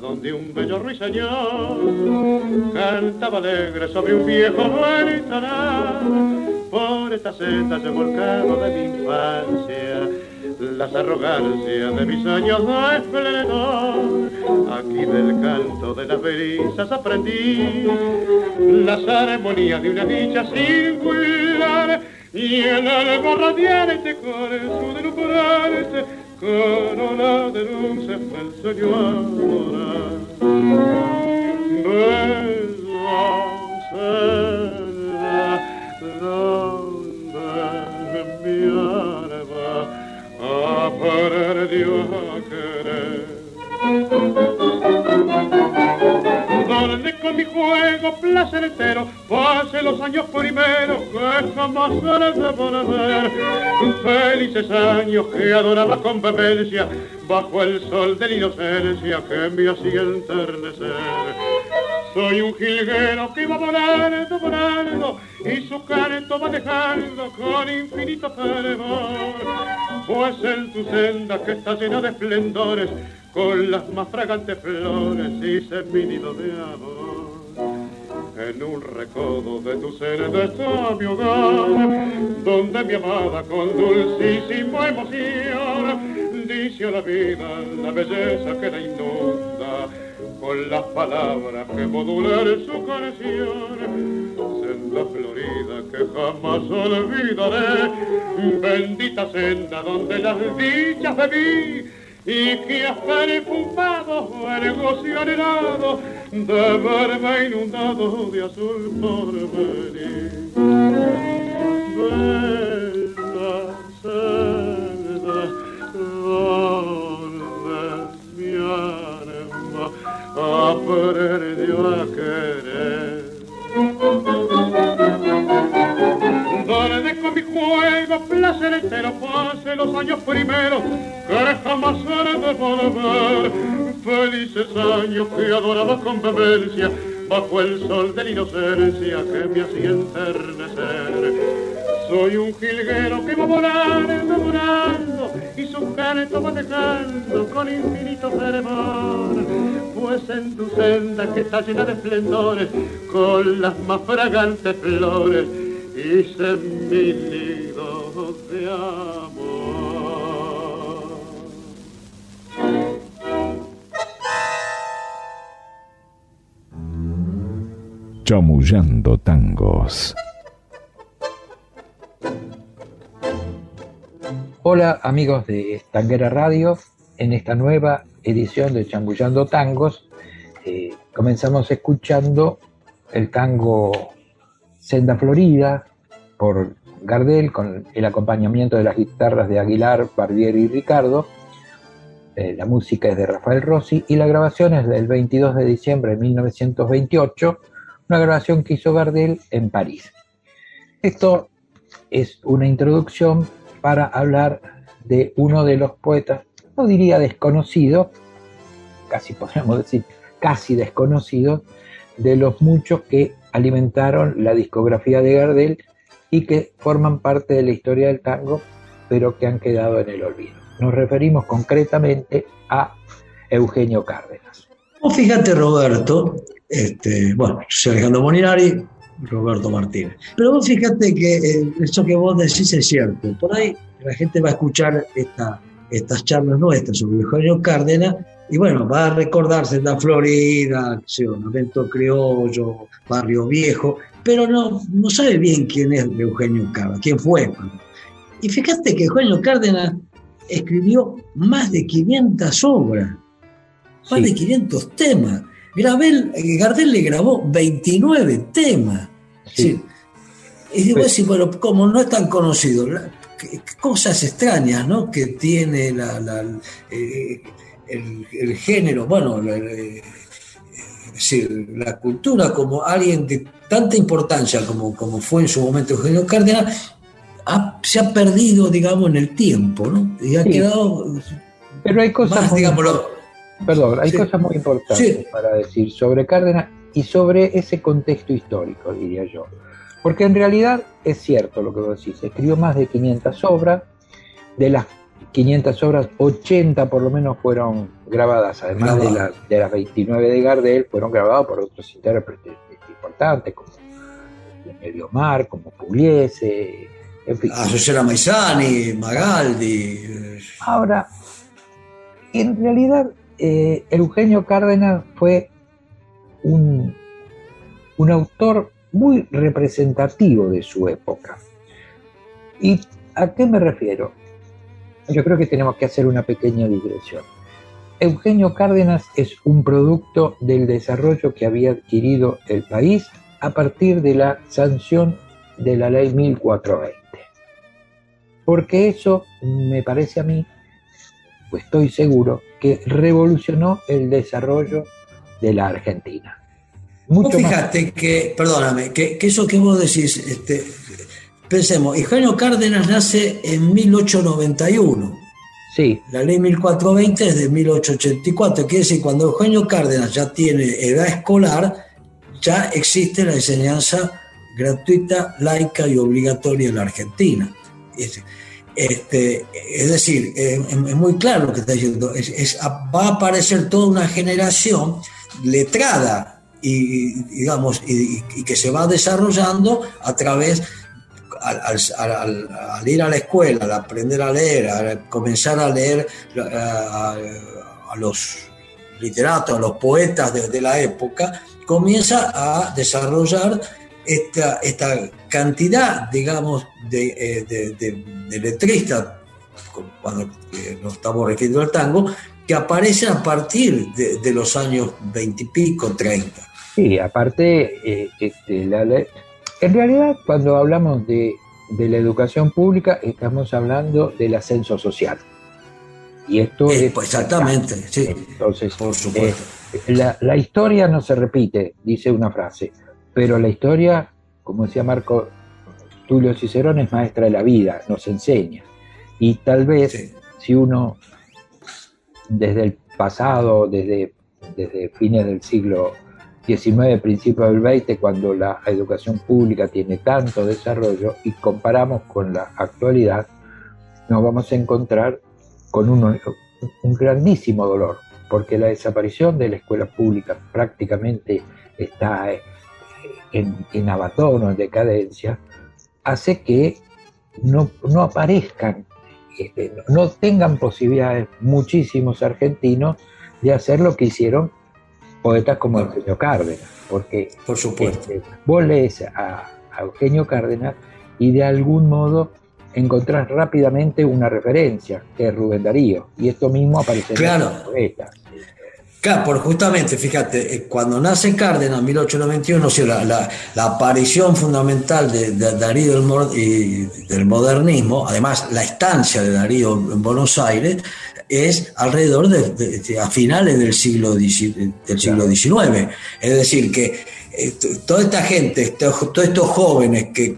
donde un bello ruiseñor cantaba alegre sobre un viejo ventanal. Por esta senda he volcado de mi infancia las arrogancias de mis años de esplendor. Aquí del canto de las brisas aprendí las armonías de una dicha singular y el alma radiante con su deslumbrante corona de luces el sueño adorar. Bella celda donde mi alma aprendió a querer. Donde con mi juego placentero pase los años primeros que jamás se de volver. Felices años que adoraba con vehemencia bajo el sol de la inocencia que me hacía enternecer. Soy un jilguero que va volando, volando, y su canto va dejando con infinito fervor. Pues en tu senda que está llena de esplendores, con las más fragantes flores hice mi nido de amor. En un recodo de tu ser está mi hogar, donde mi amada con dulcísima emoción dice a la vida la belleza que la inunda con las palabras que modular su canción. Senda florida que jamás olvidaré, bendita senda donde las dichas bebí y que has perfumado gozo anhelado de verme inundado de azul por venir. Bella celda donde mi alma aprendió a querer. Entero pase los años primeros que jamás haré de volver. Felices años que adoraba con vehemencia bajo el sol de la inocencia que me hacía enternecer. Soy un jilguero que va volando, volando, y su canto va dejando con infinito fervor. Pues en tu senda que está llena de esplendores, con las más fragantes flores, de amor. Chamullando tangos. Hola amigos de Tanguera Radio, en esta nueva edición de Chambullando Tangos eh, comenzamos escuchando el tango Senda Florida por Gardel con el acompañamiento de las guitarras de Aguilar, Barbieri y Ricardo. Eh, la música es de Rafael Rossi y la grabación es del 22 de diciembre de 1928, una grabación que hizo Gardel en París. Esto es una introducción para hablar de uno de los poetas, no diría desconocido, casi podríamos decir casi desconocido, de los muchos que alimentaron la discografía de Gardel y que forman parte de la historia del tango, pero que han quedado en el olvido. Nos referimos concretamente a Eugenio Cárdenas. fíjate, Roberto, este, bueno, yo soy Alejandro Moninari, Roberto Martínez. Pero fíjate que eh, eso que vos decís es cierto. Por ahí la gente va a escuchar esta, estas charlas nuestras sobre Eugenio Cárdenas y bueno, va a recordarse la Florida, un evento criollo, barrio viejo, pero no, no sabe bien quién es Eugenio Cárdenas, quién fue. Y fíjate que Eugenio Cárdenas escribió más de 500 obras. más de 500 temas. Gardel, Gardel le grabó 29 temas. Sí. Y digo, sí, bueno, como no es tan conocido, cosas extrañas ¿no? que tiene la, eh, el, género, bueno, la, eh, decir, la cultura como alguien de tanta importancia como, como fue en su momento Eugenio Cárdenas, se ha perdido, digamos, en el tiempo, ¿no? Y ha quedado... Pero hay cosas... muy, perdón, hay cosas muy importantes para decir sobre Cárdenas y sobre ese contexto histórico, diría yo. Porque en realidad es cierto lo que vos decís, escribió más de 500 obras, de las 500 obras, 80 por lo menos fueron grabadas, además de, de, las 29 de Gardel, fueron grabadas por otros intérpretes importantes, como Mar, como Pugliese, en fin. Azucena Maizani, Magaldi. Ahora, en realidad, eh, Eugenio Cárdenas fue un, un autor muy representativo de su época. ¿Y a qué me refiero? Yo creo que tenemos que hacer una pequeña digresión. Eugenio Cárdenas es un producto del desarrollo que había adquirido el país a partir de la sanción de la ley 1420. Porque eso me parece a mí, pues estoy seguro, que revolucionó el desarrollo de la Argentina. Mucho fíjate que, perdóname, que, eso que vos decís, este, pensemos, Eugenio Cárdenas nace en 1891. Sí. La ley 1420 es de 1884, quiere decir, cuando Eugenio Cárdenas ya tiene edad escolar, ya existe la enseñanza gratuita, laica y obligatoria en la Argentina. Este, es decir, es, muy claro lo que está diciendo, va a aparecer toda una generación letrada y, digamos, y, que se va desarrollando a través, al, ir a la escuela, al aprender a leer, al comenzar a leer a, los literatos, a los poetas de, la época, comienza a desarrollar esta, esta cantidad, digamos, de, eh, letristas, cuando eh, nos estamos refiriendo al tango, que aparecen a partir de, los años 20 y pico, 30. Sí, aparte, eh, este, en realidad cuando hablamos de, la educación pública estamos hablando del ascenso social. Y esto eh, es... Pues exactamente, sí. Entonces, por supuesto. Eh, la, la, historia no se repite, dice una frase, pero la historia, como decía Marco Tulio Cicerón, es maestra de la vida, nos enseña. Y tal vez si uno desde el pasado, desde, desde fines del siglo 19, principio del 20, cuando la educación pública tiene tanto desarrollo y comparamos con la actualidad, nos vamos a encontrar con un, grandísimo dolor, porque la desaparición de la escuela pública prácticamente está eh, en, en abandono, en decadencia, hace que no, no aparezcan, este, no tengan posibilidades muchísimos argentinos de hacer lo que hicieron poetas como Eugenio Cárdenas, porque Por supuesto. Este, vos lees a, Eugenio Cárdenas y de algún modo encontrás rápidamente una referencia, que es Rubén Darío, y esto mismo aparece en los poetas. Claro, por justamente, fíjate, eh, cuando nace Cárdenas en 1891, la, la, aparición fundamental de, Darío del, y del modernismo, además la estancia de Darío en Buenos Aires, es alrededor de, a finales del siglo, del siglo XIX. Es decir, que eh, toda esta gente, todos estos jóvenes que,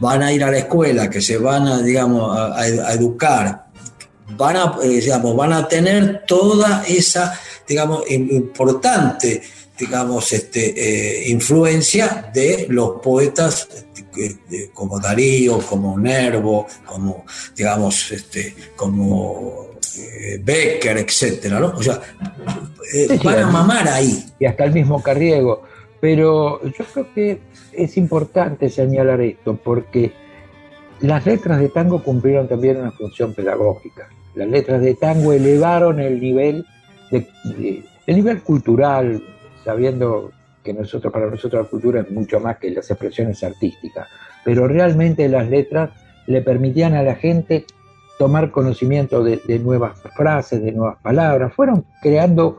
van a ir a la escuela, que se van a, digamos, a, educar, van a, eh, digamos, van a tener toda esa, digamos, importante digamos, este, eh, influencia de los poetas como Darío, como Nervo, como, digamos, este, como eh, Becker, etcétera, ¿no? O sea, eh, van a mamar ahí. Y hasta el mismo Carriego. Pero yo creo que es importante señalar esto porque las letras de tango cumplieron también una función pedagógica. Las letras de tango elevaron el nivel, de, el nivel cultural, sabiendo que nosotros, para nosotros la cultura es mucho más que las expresiones artísticas, pero realmente las letras le permitían a la gente tomar conocimiento de, nuevas frases, de nuevas palabras, fueron creando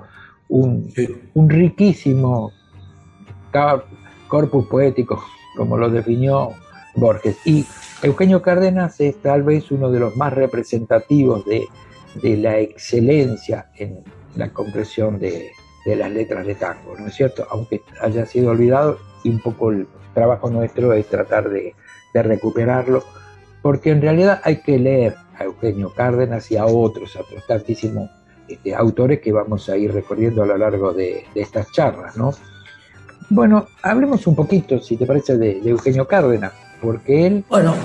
un, un riquísimo corpus poético, como lo definió Borges. Y Eugenio Cárdenas es tal vez uno de los más representativos de, la excelencia en la compresión de, las letras de tango, ¿no es cierto? Aunque haya sido olvidado y un poco el trabajo nuestro es tratar de, recuperarlo, porque en realidad hay que leer a Eugenio Cárdenas y a otros, a otros tantísimos este, autores que vamos a ir recorriendo a lo largo de, de estas charlas, ¿no? Bueno, hablemos un poquito, si te parece, de, Eugenio Cárdenas, porque él. Bueno.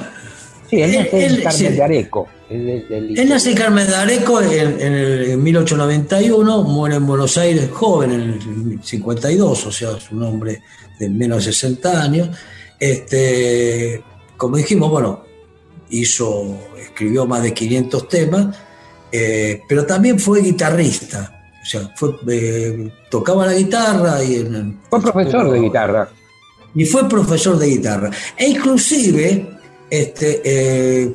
Sí, él nace en Carmen de Areco. Él, nace en Carmen de Areco en, el 1891, muere en Buenos Aires joven, en el 52, o sea, es un hombre de menos de 60 años. Este, como dijimos, bueno, hizo, escribió más de 500 temas, eh, pero también fue guitarrista o sea, fue, eh, tocaba la guitarra y... fue profesor de guitarra. Y fue profesor de guitarra. E inclusive este, eh,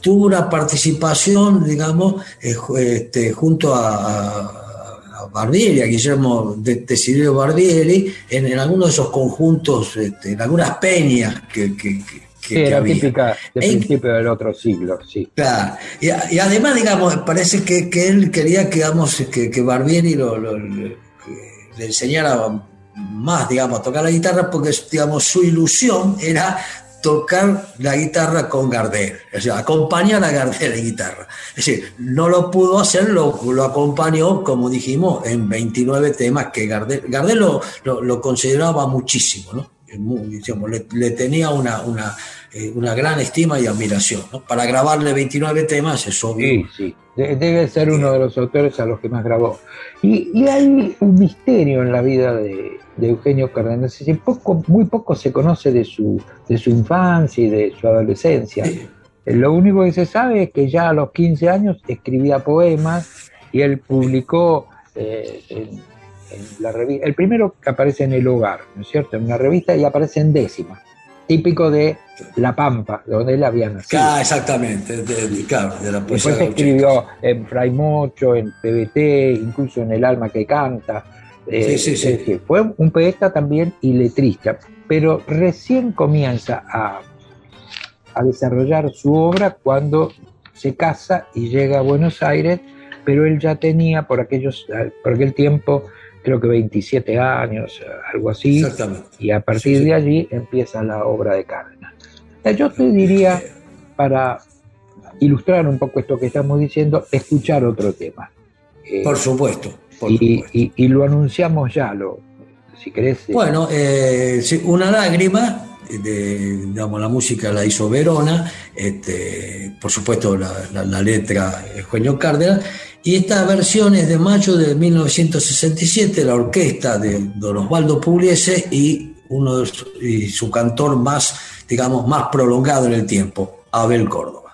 tuvo una participación, digamos, eh, este, junto a, Barbieri, a Guillermo de, Desiderio Barbieri, en, algunos de esos conjuntos, este, en algunas peñas que, sí, era típica del principio del otro siglo, sí. Claro. Y, además, digamos, parece que, él quería que, digamos, que, que Barbieri lo, le enseñara más, digamos, a tocar la guitarra, porque, digamos, su ilusión era tocar la guitarra con Gardel, o sea, acompañar a Gardel en guitarra. Es decir, no lo pudo hacer, lo, lo acompañó, como dijimos, en 29 temas que Gardel, Gardel lo, lo, consideraba muchísimo, ¿no? le, tenía una, una, eh, una, gran estima y admiración. Para grabarle 29 temas es obvio. Sí, sí. Debe ser uno de los autores a los que más grabó. Y, hay un misterio en la vida de, Eugenio Cárdenas. Poco, muy poco se conoce de su, de su infancia y de su adolescencia. Eh, lo único que se sabe es que ya a los 15 años escribía poemas y él publicó eh, la revista. El primero que aparece en El Hogar, ¿no es cierto? En una revista y aparece en décima, típico de La Pampa, donde él había nacido. Ah, exactamente, de, claro, de la Después escribió en Fray Mocho, en PBT, incluso en El Alma que Canta. Sí, sí, sí. Decir, fue un poeta también y letrista, pero recién comienza a, a desarrollar su obra cuando se casa y llega a Buenos Aires, pero él ya tenía por, aquellos, por aquel tiempo creo que 27 años, algo así. Exactamente. Y a partir de allí empieza la obra de Cárdenas. Yo te diría, para ilustrar un poco esto que estamos diciendo, escuchar otro tema. Eh, por supuesto. Y, lo anunciamos ya, lo, si querés. Eh. Bueno, eh, una lágrima. De, digamos, la música la hizo Verona, este, por supuesto la, la letra Eugenio Cárdenas, y esta versión es de mayo de 1967, la orquesta de Don Osvaldo Pugliese y, uno y su cantor más, digamos, más prolongado en el tiempo, Abel Córdoba.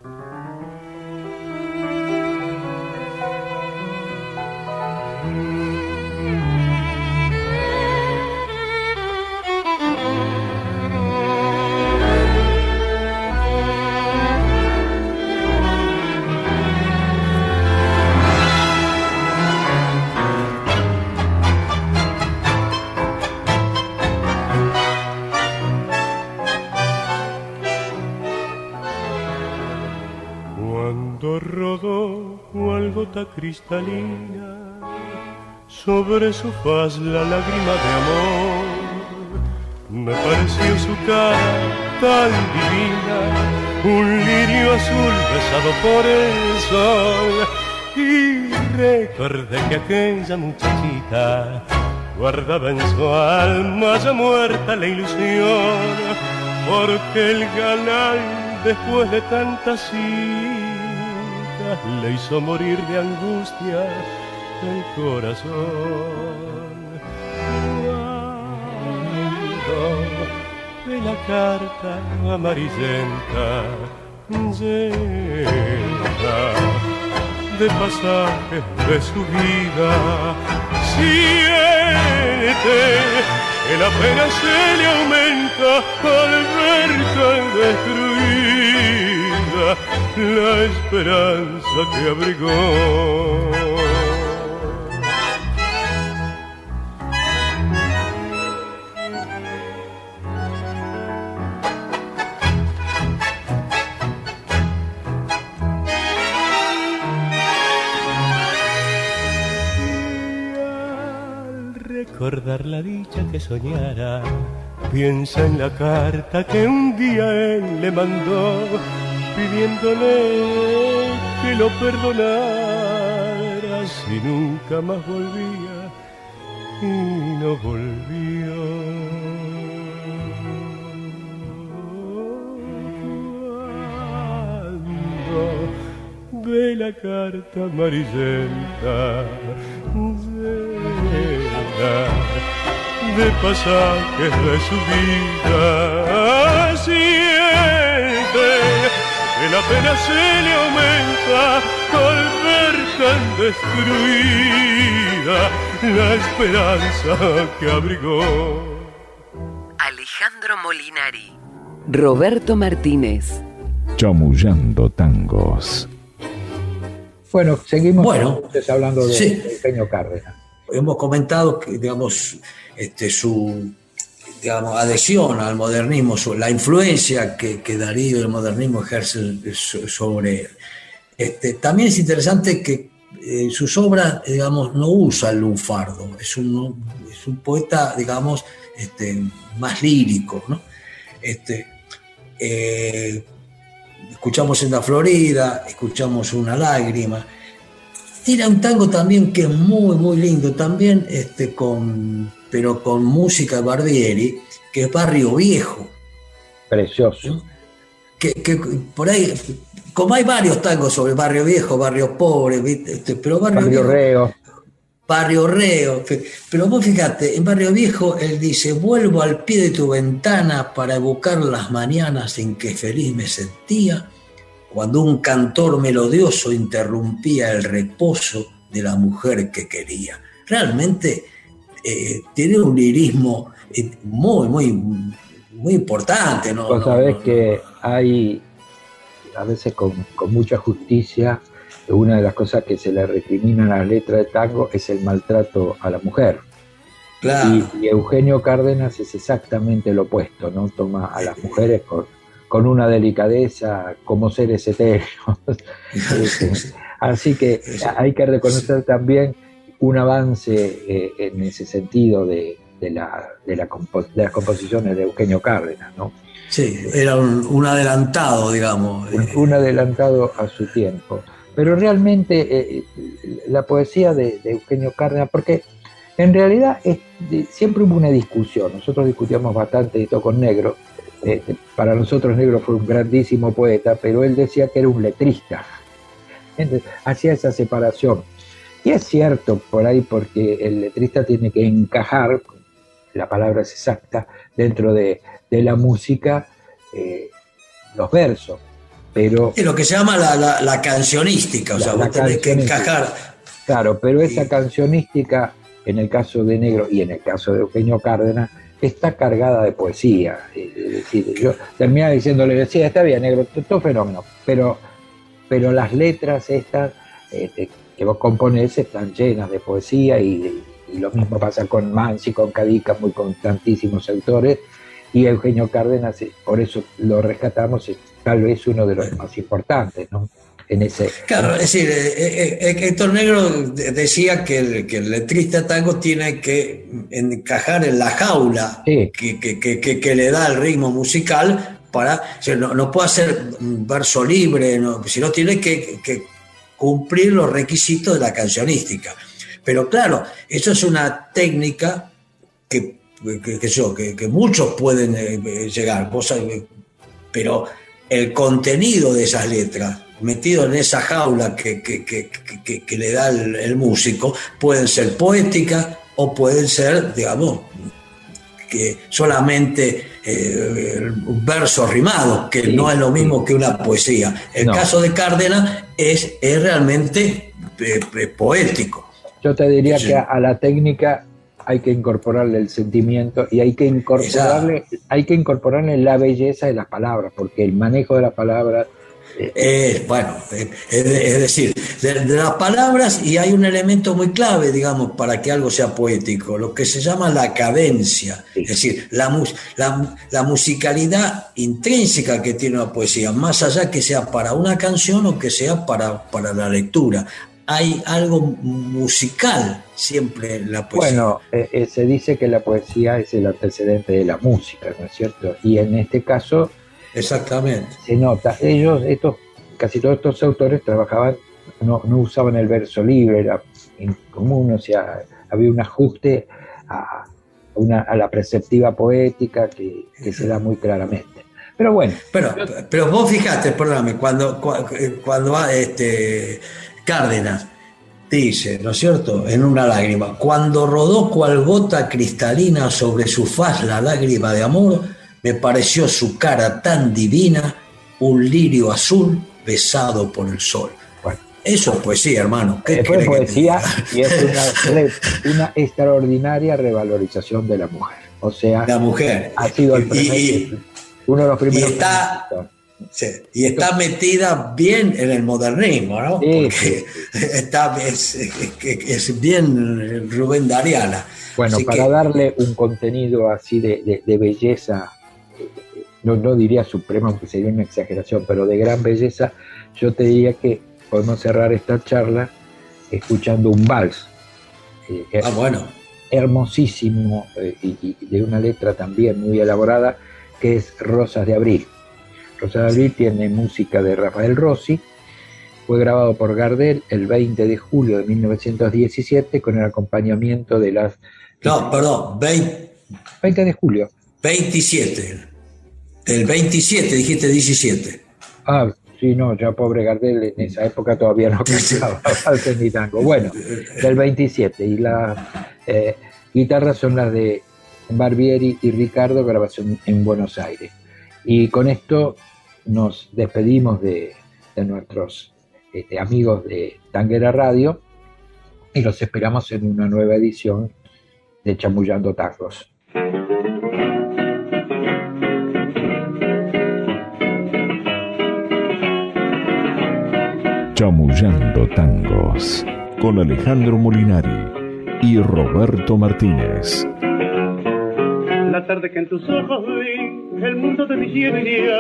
Sobre su faz la lágrima de amor. Me pareció su cara tan divina, un lirio azul besado por el sol. Y recordé que aquella muchachita guardaba en su alma ya muerta la ilusión, porque el galán después de tantas le hizo morir de angustia el corazón. Cuando de la carta amarillenta llena de pasajes de su vida, siente que la pena se le aumenta al ver tan destruida la esperanza que abrigó. Recordar la dicha que soñara, piensa en la carta que un día él le mandó, pidiéndole que lo perdonara si nunca más volvía y no volvió. ve la carta amarillenta de pasajes de su vida. Siente que la pena se le aumenta al ver tan destruida la esperanza que abrigó. Alejandro Molinari, Roberto Martínez. Chamullando tangos. Bueno, seguimos hablando de sí. Peño Cárdenas hemos comentado que, digamos, este, su adhesión al modernismo, la influencia que, Darío y el modernismo ejercen sobre él. Este, también es interesante que eh, sus obras, digamos, no usa el lunfardo, es un, es un poeta, digamos, este, más lírico, ¿no? Eh, escuchamos en la Florida, escuchamos una lágrima, era un tango también que es muy, muy lindo, también este, con, pero con música de Barbieri, que es Barrio Viejo. Precioso. Que, por ahí, como hay varios tangos sobre Barrio Viejo, Barrio Pobre, este, pero Barrio, Reo. Barrio Reo. Pero vos fíjate, en Barrio Viejo él dice, vuelvo al pie de tu ventana para evocar las mañanas en que feliz me sentía cuando un cantor melodioso interrumpía el reposo de la mujer que quería. Realmente eh, tiene un lirismo eh, muy, muy, muy importante. ¿no? Vos sabés que hay, a veces con, mucha justicia, una de las cosas que se le recrimina a la letra de tango es el maltrato a la mujer. Claro. Y, y, Eugenio Cárdenas es exactamente lo opuesto, ¿no? Toma a las mujeres con, con una delicadeza como seres etéreos. Este, así que hay que reconocer también un avance eh, en ese sentido de, la, de, las composiciones de Eugenio Cárdenas, ¿no? Sí, era un, adelantado, digamos. Un, adelantado a su tiempo. Pero realmente eh, la poesía de, Eugenio Cárdenas, porque en realidad siempre hubo una discusión, nosotros discutíamos bastante esto con Negro, este, para nosotros Negro fue un grandísimo poeta, pero él decía que era un letrista. hacía esa separación. Y es cierto por ahí porque el letrista tiene que encajar, la palabra es exacta, dentro de, la música, eh, los versos. Pero, es lo que se llama la, cancionística, o sea, vos tenés que encajar. Claro, pero esa cancionística, en el caso de Negro y en el caso de Eugenio Cárdenas, está cargada de poesía. Es decir, yo terminaba diciéndole, decía, está bien, negro, todo fenómeno, pero, pero las letras estas este, que vos componés están llenas de poesía y, lo mismo pasa con Mansi, con Cadica, muy con tantísimos autores, y Eugenio Cárdenas, eh, por eso lo rescatamos, es tal vez uno de los más importantes, ¿no? Claro, es decir, eh, eh, eh, Héctor Negro decía que el, letrista tango tiene que encajar en la jaula que, le da el ritmo musical para. no, puede hacer un verso libre, sino tiene que, cumplir los requisitos de la cancionística. Pero claro, eso es una técnica que, que, muchos pueden llegar, pero el contenido de esas letras metido en esa jaula que, que, le da el, músico, pueden ser poéticas o pueden ser, digamos, que solamente eh, versos rimados, que no es lo mismo que una poesía. El caso de Cárdenas es, es realmente eh, eh, poético. Yo te diría que a, la técnica hay que incorporarle el sentimiento y hay que incorporarle, hay que incorporarle la belleza de las palabras, porque el manejo de las palabras Eh, bueno, eh, es, decir, de, las palabras y hay un elemento muy clave, digamos, para que algo sea poético, lo que se llama la cadencia, es decir, la, la, musicalidad intrínseca que tiene una poesía, más allá que sea para una canción o que sea para, para la lectura. Hay algo musical siempre en la poesía. Bueno, eh, se dice que la poesía es el antecedente de la música, ¿no es cierto? Y en este caso Exactamente. Se nota. Ellos, estos, casi todos estos autores trabajaban, no, usaban el verso libre, era común, o sea, había un ajuste a, una, a la perceptiva poética que, se da muy claramente. Pero bueno. Pero, pero vos fijate, perdóname, cuando, cuando este, Cárdenas dice, ¿no es cierto?, en una lágrima, cuando rodó cual gota cristalina sobre su faz la lágrima de amor, me pareció su cara tan divina, un lirio azul besado por el sol. Bueno, eso es poesía, hermano. ¿Qué es poesía y es una, extraordinaria revalorización de la mujer. O sea, la mujer. Ha sido el uno de los primeros. Y está, y está metida bien en el modernismo, ¿no? Porque Está, es, bien Rubén Dariana. Bueno, para darle un contenido así de, de belleza no, no diría suprema, aunque sería una exageración, pero de gran belleza, yo te diría que podemos cerrar esta charla escuchando un vals. Eh, ah, bueno. Hermosísimo eh, y, de una letra también muy elaborada, que es Rosas de Abril. Rosas de Abril tiene música de Rafael Rossi, fue grabado por Gardel el 20 de julio de 1917 con el acompañamiento de las... No, perdón, 20, 20 de julio. 27. El 27, dijiste 17. Ah, sí, no, ya pobre Gardel en esa época todavía no cantaba ni tango. Bueno, del 27. Y las eh, guitarras son las de Barbieri y Ricardo, grabación en Buenos Aires. Y con esto nos despedimos de, nuestros este, amigos de Tanguera Radio y los esperamos en una nueva edición de Chamullando Tangos. Chamullando Tangos con Alejandro Molinari y Roberto Martínez. La tarde que en tus ojos vi el mundo de mi iría,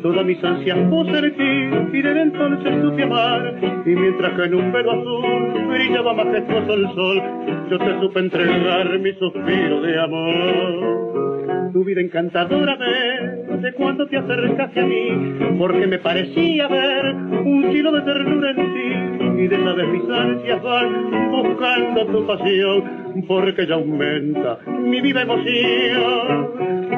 todas mis ansias puse en ti y desde entonces supe amar. Y mientras que en un velo azul brillaba majestuoso el sol, yo te supe entregar mi suspiro de amor. Tu vida encantadora ves de cuando te acercaste a mí, porque me parecía ver un chilo de ternura en ti y de esa vez mis ansias van buscando tu pasión porque ya aumenta mi viva emoción.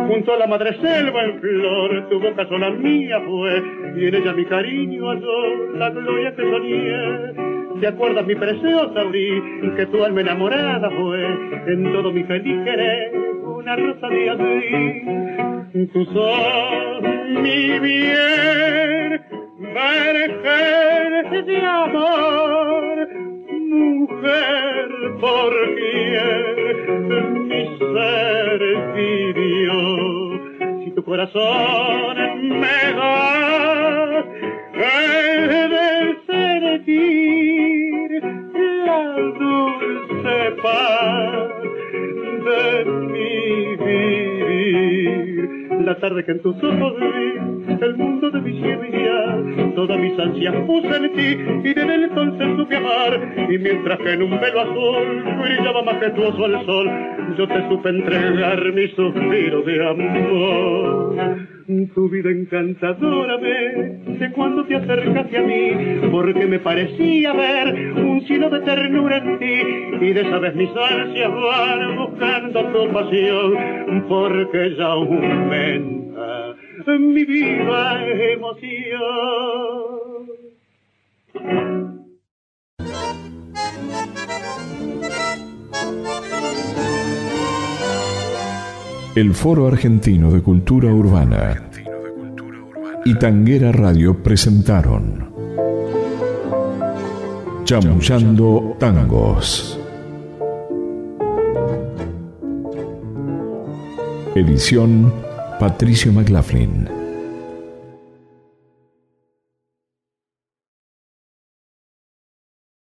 Junto a la madre selva en flor tu boca sola mía fue y en ella mi cariño halló la gloria que soñé. ¿Te acuerdas mi preciosa abril que tu alma enamorada fue en todo mi feliz querer una rosa de abril? Tú sos mi bien, Virgen de amor, mujer por quien mi ser vivió. Si tu corazón me da que en tus ojos vi, el mundo de mi ya, todas mis ansias puse en ti y desde entonces supe amar. Y mientras que en un velo azul brillaba majestuoso el sol, yo te supe entregar mi suspiro de amor. Tu vida encantadora ve de cuando te acercaste a mí, porque me parecía ver un cielo de ternura en ti, y de esa vez mis ansias van buscando tu pasión, porque ya aumenta mi viva emoción. El Foro Argentino de Cultura Urbana y Tanguera Radio presentaron Chamullando Tangos. Edición Patricio McLaughlin.